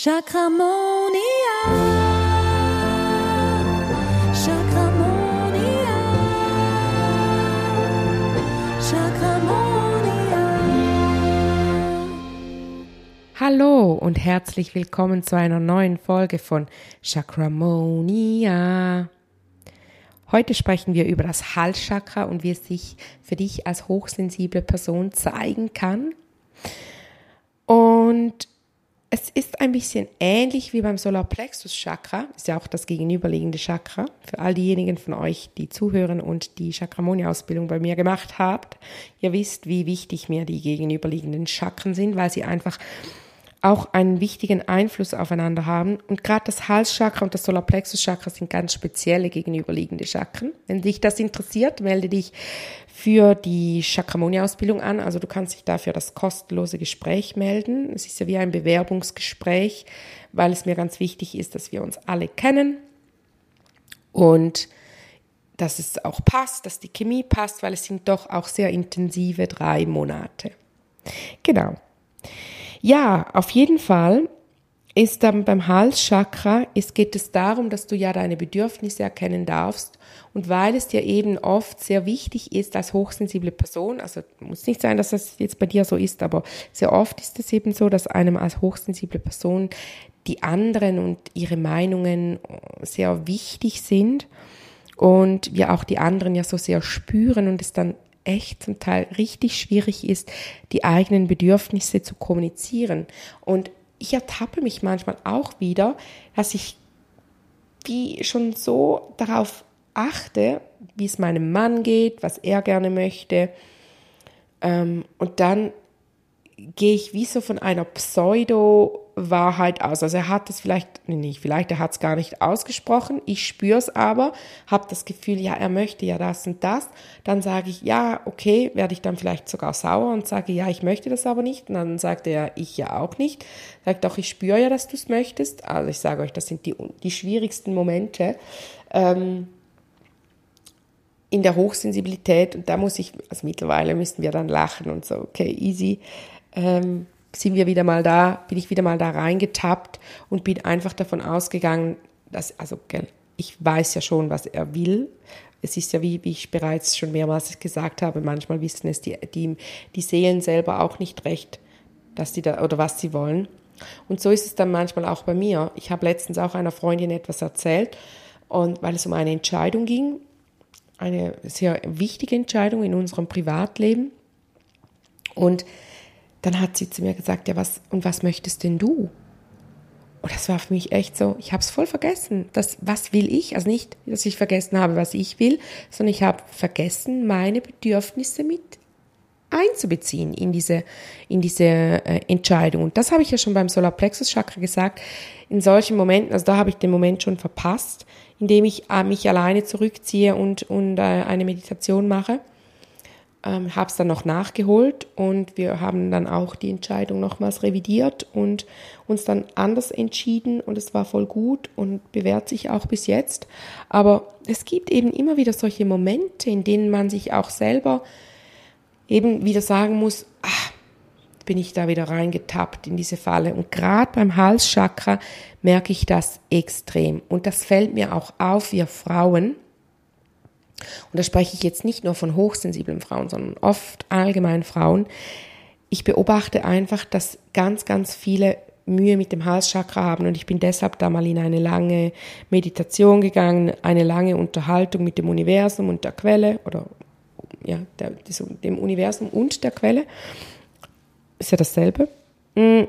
Chakramonia. Chakramonia. Chakramonia. Hallo und herzlich willkommen zu einer neuen Folge von Chakramonia. Heute sprechen wir über das Halschakra und wie es sich für dich als hochsensible Person zeigen kann. Und es ist ein bisschen ähnlich wie beim Solarplexus Chakra, ist ja auch das gegenüberliegende Chakra. Für all diejenigen von euch, die zuhören und die Chakramoni-Ausbildung bei mir gemacht habt, ihr wisst, wie wichtig mir die gegenüberliegenden Chakren sind, weil sie einfach auch einen wichtigen Einfluss aufeinander haben. Und gerade das Halschakra und das Solarplexus-Chakra sind ganz spezielle gegenüberliegende Chakren. Wenn dich das interessiert, melde dich für die Chakramoni-Ausbildung an. Also du kannst dich dafür das kostenlose Gespräch melden. Es ist ja wie ein Bewerbungsgespräch, weil es mir ganz wichtig ist, dass wir uns alle kennen und dass es auch passt, dass die Chemie passt, weil es sind doch auch sehr intensive drei Monate. Genau. Ja, auf jeden Fall ist dann beim Halschakra, es geht es darum, dass du ja deine Bedürfnisse erkennen darfst. Und weil es dir eben oft sehr wichtig ist als hochsensible Person, also muss nicht sein, dass das jetzt bei dir so ist, aber sehr oft ist es eben so, dass einem als hochsensible Person die anderen und ihre Meinungen sehr wichtig sind und wir auch die anderen ja so sehr spüren und es dann echt zum Teil richtig schwierig ist, die eigenen Bedürfnisse zu kommunizieren. Und ich ertappe mich manchmal auch wieder, dass ich wie schon so darauf achte, wie es meinem Mann geht, was er gerne möchte. Ähm, und dann gehe ich wie so von einer Pseudo-Wahrheit aus. Also er hat es vielleicht, nicht vielleicht, er hat es gar nicht ausgesprochen, ich spüre es aber, habe das Gefühl, ja, er möchte ja das und das. Dann sage ich, ja, okay, werde ich dann vielleicht sogar sauer und sage, ja, ich möchte das aber nicht. Und dann sagt er, ich ja auch nicht. Sagt doch, ich spüre ja, dass du es möchtest. Also ich sage euch, das sind die, die schwierigsten Momente. Ähm, in der Hochsensibilität und da muss ich, also mittlerweile müssen wir dann lachen und so, okay, easy ähm, sind wir wieder mal da, bin ich wieder mal da reingetappt und bin einfach davon ausgegangen, dass, also, ich weiß ja schon, was er will. Es ist ja, wie, wie ich bereits schon mehrmals gesagt habe, manchmal wissen es die, die, die Seelen selber auch nicht recht, dass die da, oder was sie wollen. Und so ist es dann manchmal auch bei mir. Ich habe letztens auch einer Freundin etwas erzählt, und weil es um eine Entscheidung ging, eine sehr wichtige Entscheidung in unserem Privatleben. Und dann hat sie zu mir gesagt, ja, was, und was möchtest denn du? Und das war für mich echt so, ich habe es voll vergessen. Das, was will ich? Also nicht, dass ich vergessen habe, was ich will, sondern ich habe vergessen, meine Bedürfnisse mit einzubeziehen in diese, in diese äh, Entscheidung. Und das habe ich ja schon beim Solarplexus Chakra gesagt. In solchen Momenten, also da habe ich den Moment schon verpasst, indem ich äh, mich alleine zurückziehe und, und äh, eine Meditation mache ähm, habe es dann noch nachgeholt und wir haben dann auch die Entscheidung nochmals revidiert und uns dann anders entschieden und es war voll gut und bewährt sich auch bis jetzt. Aber es gibt eben immer wieder solche Momente, in denen man sich auch selber eben wieder sagen muss, ach, bin ich da wieder reingetappt in diese Falle. Und gerade beim Halschakra merke ich das extrem. Und das fällt mir auch auf, wir Frauen, und da spreche ich jetzt nicht nur von hochsensiblen Frauen, sondern oft allgemein Frauen, ich beobachte einfach, dass ganz, ganz viele Mühe mit dem Halschakra haben und ich bin deshalb da mal in eine lange Meditation gegangen, eine lange Unterhaltung mit dem Universum und der Quelle oder ja, der, dem Universum und der Quelle. Ist ja dasselbe. Mm,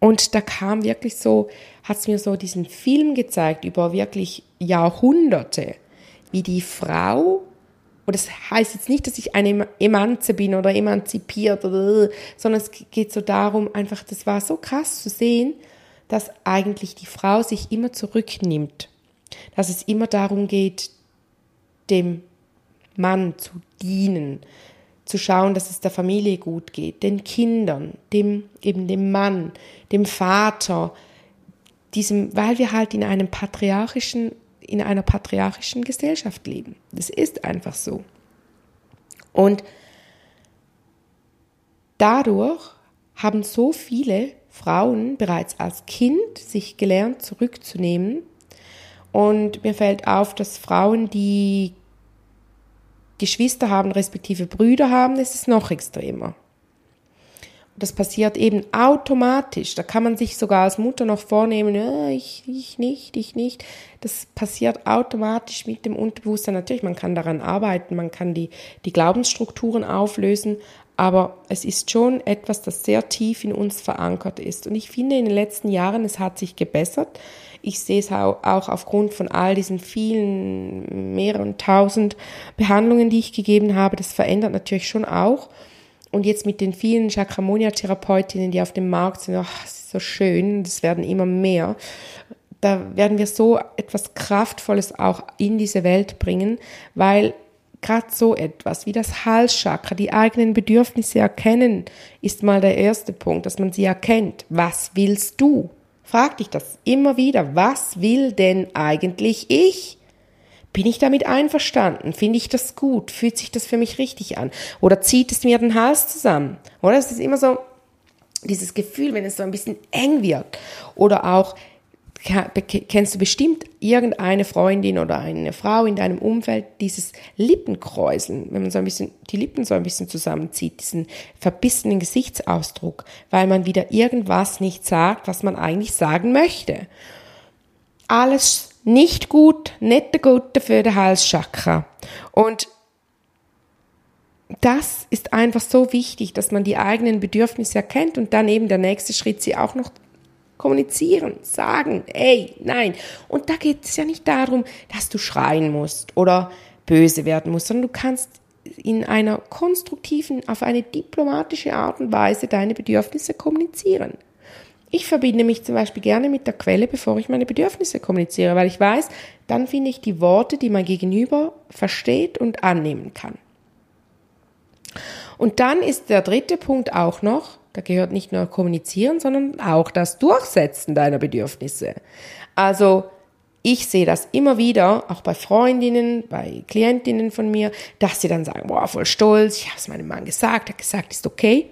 und da kam wirklich so, hat es mir so diesen Film gezeigt über wirklich Jahrhunderte wie die Frau, und das heißt jetzt nicht, dass ich eine Emanze bin oder emanzipiert, oder, sondern es geht so darum, einfach, das war so krass zu sehen, dass eigentlich die Frau sich immer zurücknimmt, dass es immer darum geht, dem Mann zu dienen, zu schauen, dass es der Familie gut geht, den Kindern, dem, eben dem Mann, dem Vater, diesem, weil wir halt in einem patriarchischen in einer patriarchischen Gesellschaft leben. Das ist einfach so. Und dadurch haben so viele Frauen bereits als Kind sich gelernt zurückzunehmen. Und mir fällt auf, dass Frauen, die Geschwister haben, respektive Brüder haben, ist es noch extremer. Das passiert eben automatisch. Da kann man sich sogar als Mutter noch vornehmen, ja, ich, ich nicht, ich nicht. Das passiert automatisch mit dem Unterbewusstsein. Natürlich, man kann daran arbeiten, man kann die, die Glaubensstrukturen auflösen, aber es ist schon etwas, das sehr tief in uns verankert ist. Und ich finde, in den letzten Jahren, es hat sich gebessert. Ich sehe es auch aufgrund von all diesen vielen, mehreren tausend Behandlungen, die ich gegeben habe. Das verändert natürlich schon auch. Und jetzt mit den vielen Chakramonia-Therapeutinnen, die auf dem Markt sind, ach, das ist so schön, das werden immer mehr. Da werden wir so etwas Kraftvolles auch in diese Welt bringen, weil gerade so etwas wie das Halschakra, die eigenen Bedürfnisse erkennen, ist mal der erste Punkt, dass man sie erkennt. Was willst du? Frag dich das immer wieder. Was will denn eigentlich ich? Bin ich damit einverstanden? Finde ich das gut? Fühlt sich das für mich richtig an? Oder zieht es mir den Hals zusammen? Oder es ist immer so dieses Gefühl, wenn es so ein bisschen eng wird. Oder auch, kennst du bestimmt irgendeine Freundin oder eine Frau in deinem Umfeld, dieses Lippenkräuseln, wenn man so ein bisschen die Lippen so ein bisschen zusammenzieht, diesen verbissenen Gesichtsausdruck, weil man wieder irgendwas nicht sagt, was man eigentlich sagen möchte. Alles nicht gut, nicht Gute für den Halschakra. Und das ist einfach so wichtig, dass man die eigenen Bedürfnisse erkennt und dann eben der nächste Schritt sie auch noch kommunizieren, sagen, ey, nein. Und da geht es ja nicht darum, dass du schreien musst oder böse werden musst, sondern du kannst in einer konstruktiven, auf eine diplomatische Art und Weise deine Bedürfnisse kommunizieren. Ich verbinde mich zum Beispiel gerne mit der Quelle, bevor ich meine Bedürfnisse kommuniziere, weil ich weiß, dann finde ich die Worte, die mein Gegenüber versteht und annehmen kann. Und dann ist der dritte Punkt auch noch, da gehört nicht nur kommunizieren, sondern auch das Durchsetzen deiner Bedürfnisse. Also ich sehe das immer wieder, auch bei Freundinnen, bei Klientinnen von mir, dass sie dann sagen, boah, voll stolz, ich habe es meinem Mann gesagt, er hat gesagt, ist okay.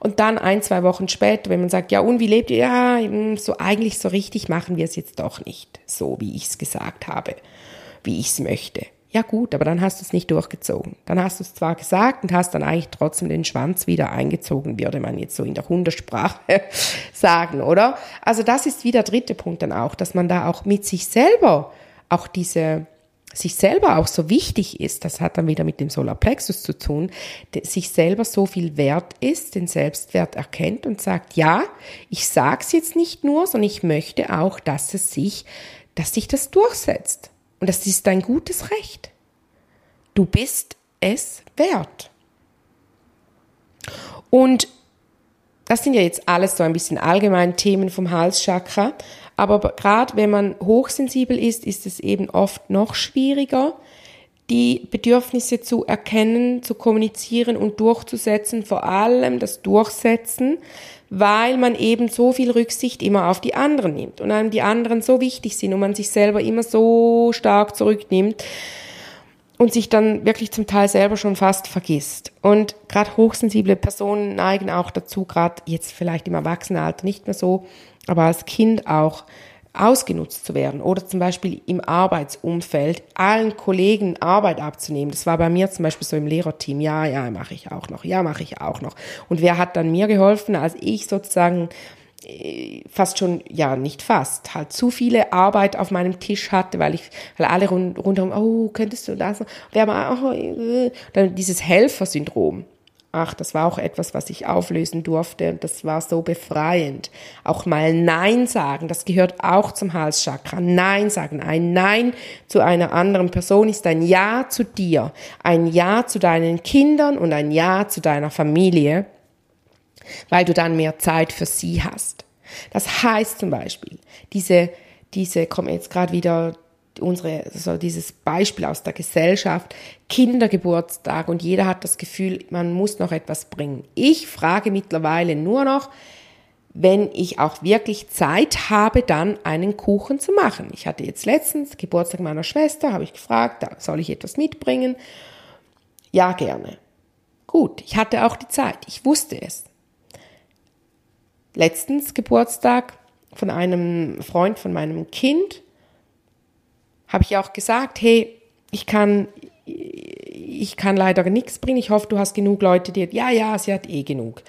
Und dann ein, zwei Wochen später, wenn man sagt, ja, und wie lebt ihr? Ja, so eigentlich so richtig machen wir es jetzt doch nicht, so wie ich es gesagt habe, wie ich es möchte. Ja gut, aber dann hast du es nicht durchgezogen. Dann hast du es zwar gesagt und hast dann eigentlich trotzdem den Schwanz wieder eingezogen, würde man jetzt so in der Hundesprache sagen, oder? Also das ist wie der dritte Punkt dann auch, dass man da auch mit sich selber auch diese sich selber auch so wichtig ist, das hat dann wieder mit dem Solarplexus zu tun, sich selber so viel wert ist, den Selbstwert erkennt und sagt, ja, ich sag's jetzt nicht nur, sondern ich möchte auch, dass es sich, dass sich das durchsetzt. Und das ist dein gutes Recht. Du bist es wert. Und das sind ja jetzt alles so ein bisschen allgemein Themen vom Halschakra. Aber gerade wenn man hochsensibel ist, ist es eben oft noch schwieriger, die Bedürfnisse zu erkennen, zu kommunizieren und durchzusetzen, vor allem das Durchsetzen, weil man eben so viel Rücksicht immer auf die anderen nimmt und einem die anderen so wichtig sind und man sich selber immer so stark zurücknimmt und sich dann wirklich zum Teil selber schon fast vergisst. Und gerade hochsensible Personen neigen auch dazu, gerade jetzt vielleicht im Erwachsenenalter nicht mehr so, aber als Kind auch ausgenutzt zu werden oder zum Beispiel im Arbeitsumfeld allen Kollegen Arbeit abzunehmen. Das war bei mir zum Beispiel so im Lehrerteam. Ja, ja, mache ich auch noch. Ja, mache ich auch noch. Und wer hat dann mir geholfen, als ich sozusagen äh, fast schon, ja, nicht fast, halt zu viele Arbeit auf meinem Tisch hatte, weil ich, weil alle rund, rundherum, oh, könntest du das? Wer mal, oh, äh, dann dieses Helfersyndrom. Ach, das war auch etwas, was ich auflösen durfte und das war so befreiend. Auch mal Nein sagen, das gehört auch zum Halschakra. Nein sagen. Ein Nein zu einer anderen Person ist ein Ja zu dir, ein Ja zu deinen Kindern und ein Ja zu deiner Familie, weil du dann mehr Zeit für sie hast. Das heißt zum Beispiel, diese, diese, kommen jetzt gerade wieder unsere, so dieses Beispiel aus der Gesellschaft, Kindergeburtstag und jeder hat das Gefühl, man muss noch etwas bringen. Ich frage mittlerweile nur noch, wenn ich auch wirklich Zeit habe, dann einen Kuchen zu machen. Ich hatte jetzt letztens Geburtstag meiner Schwester, habe ich gefragt, soll ich etwas mitbringen? Ja, gerne. Gut, ich hatte auch die Zeit, ich wusste es. letztens Geburtstag von einem Freund von meinem Kind, habe ich auch gesagt, hey, ich kann, ich kann leider nichts bringen. Ich hoffe, du hast genug Leute, die, ja, ja, sie hat eh genug.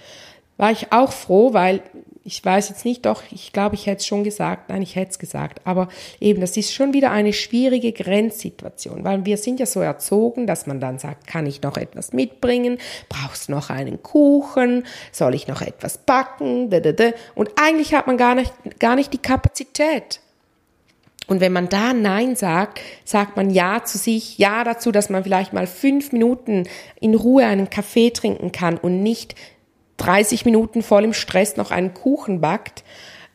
War ich auch froh, weil ich weiß jetzt nicht, doch, ich glaube, ich hätte es schon gesagt, nein, ich hätte es gesagt, aber eben, das ist schon wieder eine schwierige Grenzsituation, weil wir sind ja so erzogen, dass man dann sagt, kann ich noch etwas mitbringen, brauchst noch einen Kuchen, soll ich noch etwas backen, und eigentlich hat man gar nicht, gar nicht die Kapazität. Und wenn man da Nein sagt, sagt man Ja zu sich, Ja dazu, dass man vielleicht mal fünf Minuten in Ruhe einen Kaffee trinken kann und nicht 30 Minuten voll im Stress noch einen Kuchen backt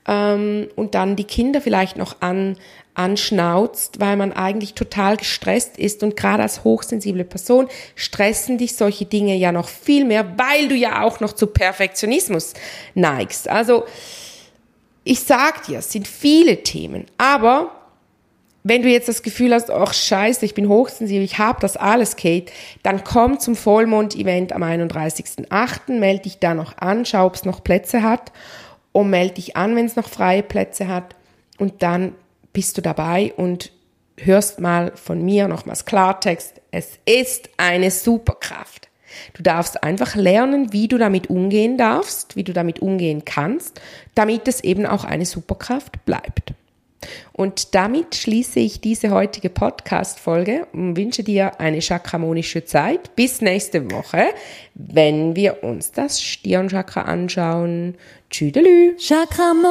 ähm, und dann die Kinder vielleicht noch an, anschnauzt, weil man eigentlich total gestresst ist und gerade als hochsensible Person stressen dich solche Dinge ja noch viel mehr, weil du ja auch noch zu Perfektionismus neigst. Also ich sag dir, es sind viele Themen, aber wenn du jetzt das Gefühl hast, ach scheiße, ich bin hochsensibel, ich habe das alles, Kate, dann komm zum Vollmond-Event am 31.08., melde dich da noch an, schau, ob es noch Plätze hat und melde dich an, wenn es noch freie Plätze hat und dann bist du dabei und hörst mal von mir nochmals Klartext. Es ist eine Superkraft. Du darfst einfach lernen, wie du damit umgehen darfst, wie du damit umgehen kannst, damit es eben auch eine Superkraft bleibt. Und damit schließe ich diese heutige Podcast-Folge und wünsche dir eine chakramonische Zeit. Bis nächste Woche, wenn wir uns das Stirnchakra anschauen. Tschüdelü. Chakramonia.